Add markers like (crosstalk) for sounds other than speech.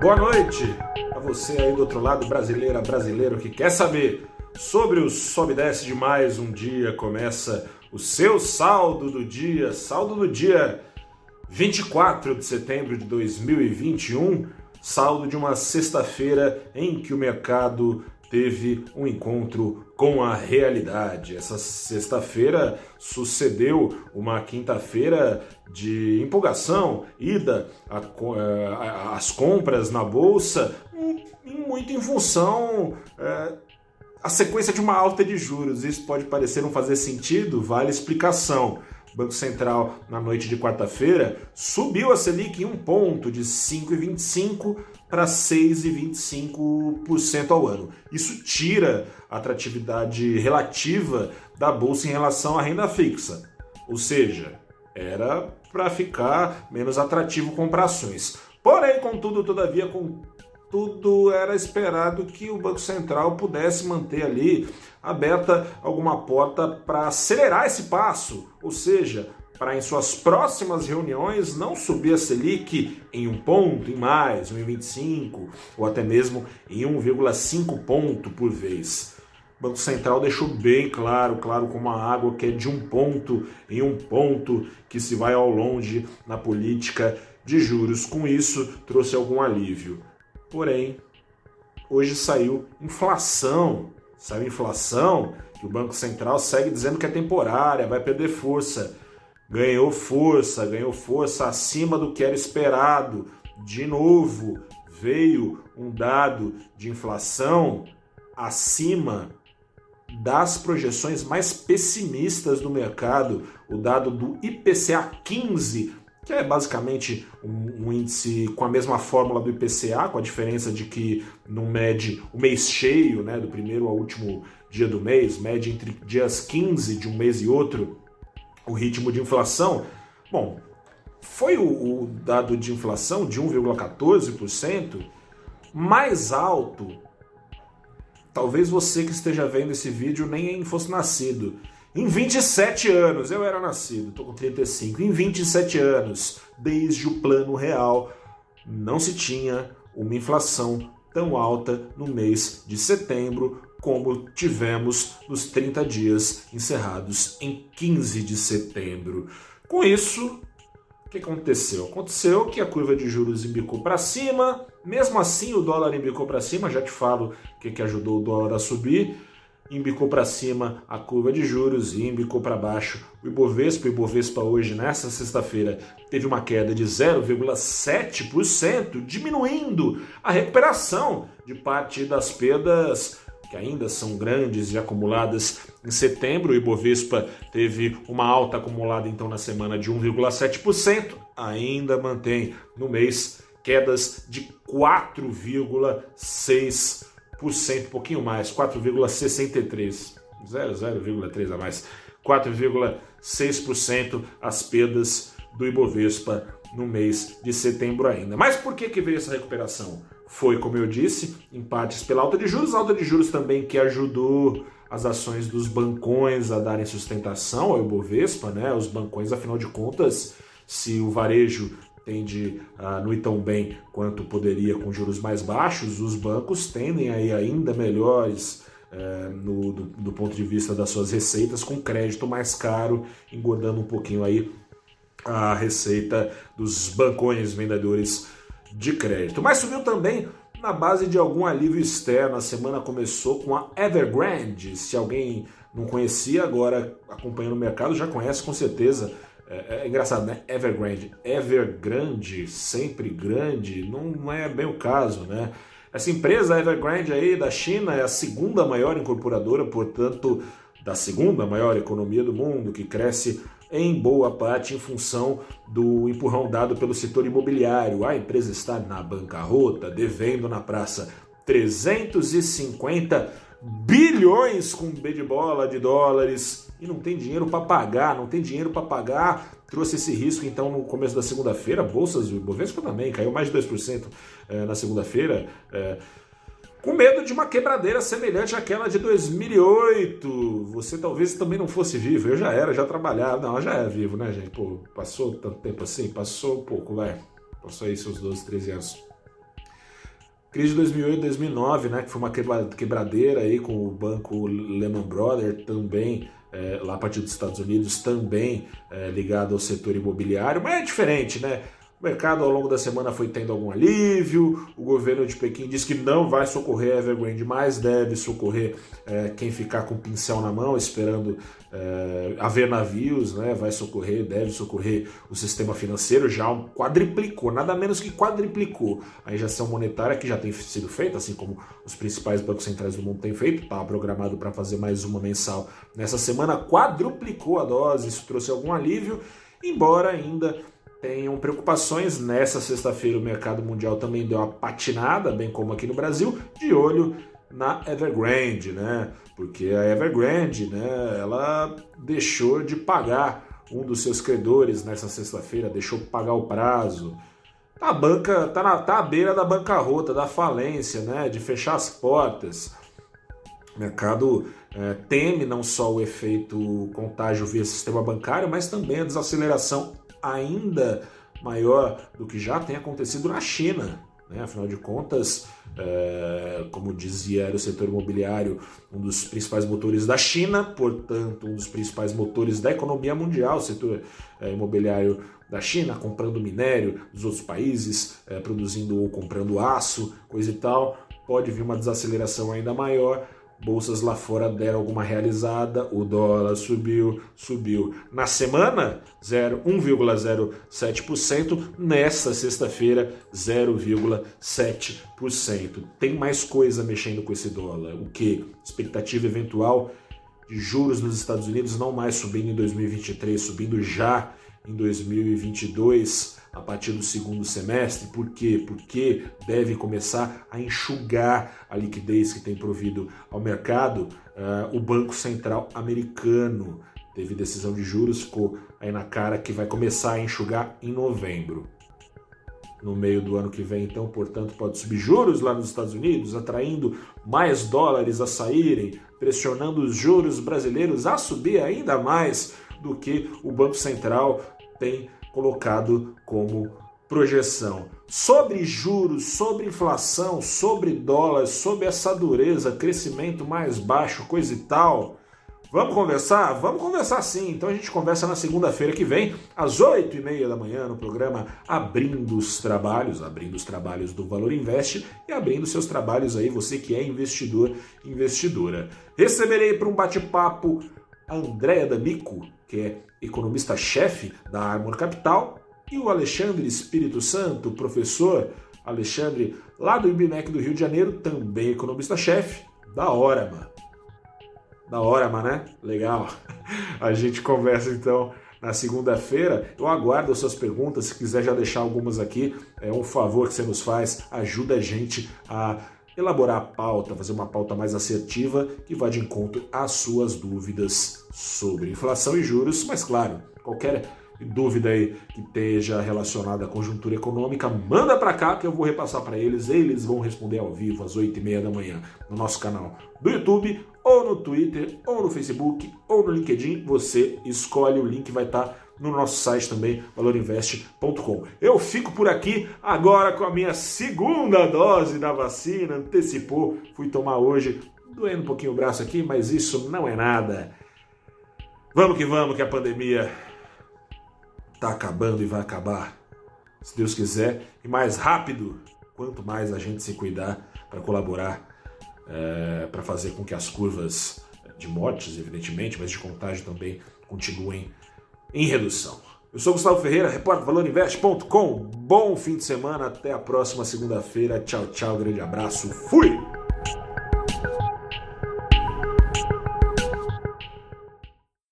Boa noite a você aí do outro lado, brasileira, brasileiro que quer saber sobre o sobe e desce de mais um dia. Começa o seu saldo do dia, saldo do dia 24 de setembro de 2021, saldo de uma sexta-feira em que o mercado teve um encontro com a realidade. Essa sexta-feira sucedeu uma quinta-feira de empolgação, ida às compras na bolsa, muito em função é, a sequência de uma alta de juros. Isso pode parecer não fazer sentido, vale explicação. O Banco Central, na noite de quarta-feira, subiu a Selic em um ponto de 5,25 para 6,25% ao ano. Isso tira a atratividade relativa da bolsa em relação à renda fixa. Ou seja, era para ficar menos atrativo comprar ações. Porém, contudo, todavia, com tudo era esperado que o Banco Central pudesse manter ali aberta alguma porta para acelerar esse passo, ou seja, para em suas próximas reuniões não subir a Selic em um ponto, em mais, 1,25 ou até mesmo em 1,5 ponto por vez. O Banco Central deixou bem claro, claro como a água, que é de um ponto em um ponto que se vai ao longe na política de juros. Com isso, trouxe algum alívio. Porém, hoje saiu inflação. Saiu inflação que o Banco Central segue dizendo que é temporária, vai perder força ganhou força, ganhou força acima do que era esperado. De novo, veio um dado de inflação acima das projeções mais pessimistas do mercado, o dado do IPCA 15, que é basicamente um, um, índice com a mesma fórmula do IPCA, com a diferença de que não mede o mês cheio, né, do primeiro ao último dia do mês, mede entre dias 15 de um mês e outro, o ritmo de inflação, bom, foi o, o dado de inflação de 1,14%, mais alto. Talvez você que esteja vendo esse vídeo nem fosse nascido. Em 27 anos, eu era nascido, estou com 35. Em 27 anos, desde o plano real, não se tinha uma inflação tão alta no mês de setembro como tivemos nos 30 dias encerrados em 15 de setembro. Com isso, o que aconteceu? Aconteceu que a curva de juros embicou para cima, mesmo assim o dólar embicou para cima, já te falo o que, que ajudou o dólar a subir, embicou para cima a curva de juros e embicou para baixo o Ibovespa. O Ibovespa hoje, nessa sexta-feira, teve uma queda de 0,7%, diminuindo a recuperação de parte das perdas que ainda são grandes e acumuladas em setembro. O Ibovespa teve uma alta acumulada então na semana de 1,7%, ainda mantém no mês quedas de 4,6%, um pouquinho mais, 4,63%, 0,3 a mais, 4,6% as perdas do Ibovespa no mês de setembro ainda. Mas por que, que veio essa recuperação? foi, como eu disse, em partes pela alta de juros, alta de juros também que ajudou as ações dos bancões a darem sustentação ao Ibovespa, né? Os bancões, afinal de contas, se o varejo tende a não ir tão bem quanto poderia com juros mais baixos, os bancos tendem a ir ainda melhores é, no, do, do ponto de vista das suas receitas com crédito mais caro, engordando um pouquinho aí a receita dos bancões vendedores de crédito. Mas subiu também na base de algum alívio externo. A semana começou com a Evergrande. Se alguém não conhecia, agora acompanhando o mercado, já conhece com certeza. É, é engraçado, né? Evergrande. Evergrande, sempre grande, não é bem o caso, né? Essa empresa Evergrande aí da China é a segunda maior incorporadora, portanto, da segunda maior economia do mundo, que cresce em boa parte em função do empurrão dado pelo setor imobiliário. A empresa está na bancarrota, devendo na praça 350 bilhões com B de bola de dólares e não tem dinheiro para pagar, não tem dinheiro para pagar. Trouxe esse risco então no começo da segunda-feira, bolsas do Bovespa também caiu mais de 2% eh, na segunda-feira. Eh, com medo de uma quebradeira semelhante àquela de 2008. Você talvez também não fosse vivo, eu já era, já trabalhava. Não, já era vivo, né, gente? Pô, passou tanto tempo assim? Passou pouco, vai. Passou aí seus 12, 13 anos. Crise de 2008 2009, né, que foi uma quebradeira aí com o banco Lehman Brothers também é, lá a partir dos Estados Unidos, também é, ligado ao setor imobiliário, mas é diferente, né? O mercado ao longo da semana foi tendo algum alívio. O governo de Pequim diz que não vai socorrer a Evergrande, mas deve socorrer é, quem ficar com o pincel na mão, esperando é, haver navios, né? Vai socorrer, deve socorrer o sistema financeiro. Já quadriplicou, nada menos que quadriplicou a injeção monetária que já tem sido feita, assim como os principais bancos centrais do mundo têm feito. Estava programado para fazer mais uma mensal nessa semana, quadruplicou a dose. Isso trouxe algum alívio, embora ainda tenham preocupações. Nessa sexta-feira o mercado mundial também deu uma patinada, bem como aqui no Brasil, de olho na Evergrande, né? Porque a Evergrande, né, ela deixou de pagar um dos seus credores nessa sexta-feira, deixou de pagar o prazo. Tá a banca tá, na, tá à beira da bancarrota, da falência, né, de fechar as portas. O mercado é, teme não só o efeito contágio via sistema bancário, mas também a desaceleração ainda maior do que já tem acontecido na China. Né? Afinal de contas, é, como dizia era o setor imobiliário, um dos principais motores da China, portanto, um dos principais motores da economia mundial, o setor é, imobiliário da China, comprando minério dos outros países, é, produzindo ou comprando aço, coisa e tal, pode vir uma desaceleração ainda maior bolsas lá fora deram alguma realizada, o dólar subiu, subiu. Na semana, 1,07%, nesta sexta-feira, 0,7%. Tem mais coisa mexendo com esse dólar. O que? Expectativa eventual de juros nos Estados Unidos não mais subindo em 2023, subindo já em 2022 a partir do segundo semestre. Por quê? Porque deve começar a enxugar a liquidez que tem provido ao mercado uh, o Banco Central americano. Teve decisão de juros, ficou aí na cara que vai começar a enxugar em novembro. No meio do ano que vem, então, portanto, pode subir juros lá nos Estados Unidos, atraindo mais dólares a saírem, pressionando os juros brasileiros a subir ainda mais do que o Banco Central tem colocado como projeção. Sobre juros, sobre inflação, sobre dólar, sobre essa dureza, crescimento mais baixo, coisa e tal. Vamos conversar? Vamos conversar sim. Então a gente conversa na segunda-feira que vem, às oito e meia da manhã, no programa Abrindo os Trabalhos, abrindo os trabalhos do Valor Invest e abrindo seus trabalhos aí, você que é investidor, investidora. Receberei para um bate-papo a Andréa D'Amico, que é economista-chefe da Armor Capital, e o Alexandre Espírito Santo, professor Alexandre, lá do IBMEC do Rio de Janeiro, também economista-chefe da Orama. Da Orama, né? Legal. (laughs) A gente conversa então na segunda-feira. Eu aguardo as suas perguntas. Se quiser já deixar algumas aqui, é um favor que você nos faz, ajuda a gente a elaborar a pauta, fazer uma pauta mais assertiva que vá de encontro às suas dúvidas sobre inflação e juros, mas claro, qualquer dúvida aí que esteja relacionada à conjuntura econômica, manda para cá que eu vou repassar para eles. Eles vão responder ao vivo às 8 e meia da manhã no nosso canal do YouTube, ou no Twitter, ou no Facebook, ou no LinkedIn. Você escolhe, o link vai estar tá no nosso site também, valorinvest.com. Eu fico por aqui agora com a minha segunda dose da vacina, antecipou, fui tomar hoje, doendo um pouquinho o braço aqui, mas isso não é nada. Vamos que vamos, que a pandemia está acabando e vai acabar, se Deus quiser, e mais rápido, quanto mais a gente se cuidar para colaborar, é, para fazer com que as curvas de mortes, evidentemente, mas de contágio também continuem em redução. Eu sou Gustavo Ferreira, repórter valorinvest.com. Bom fim de semana, até a próxima segunda-feira. Tchau, tchau, grande abraço, fui!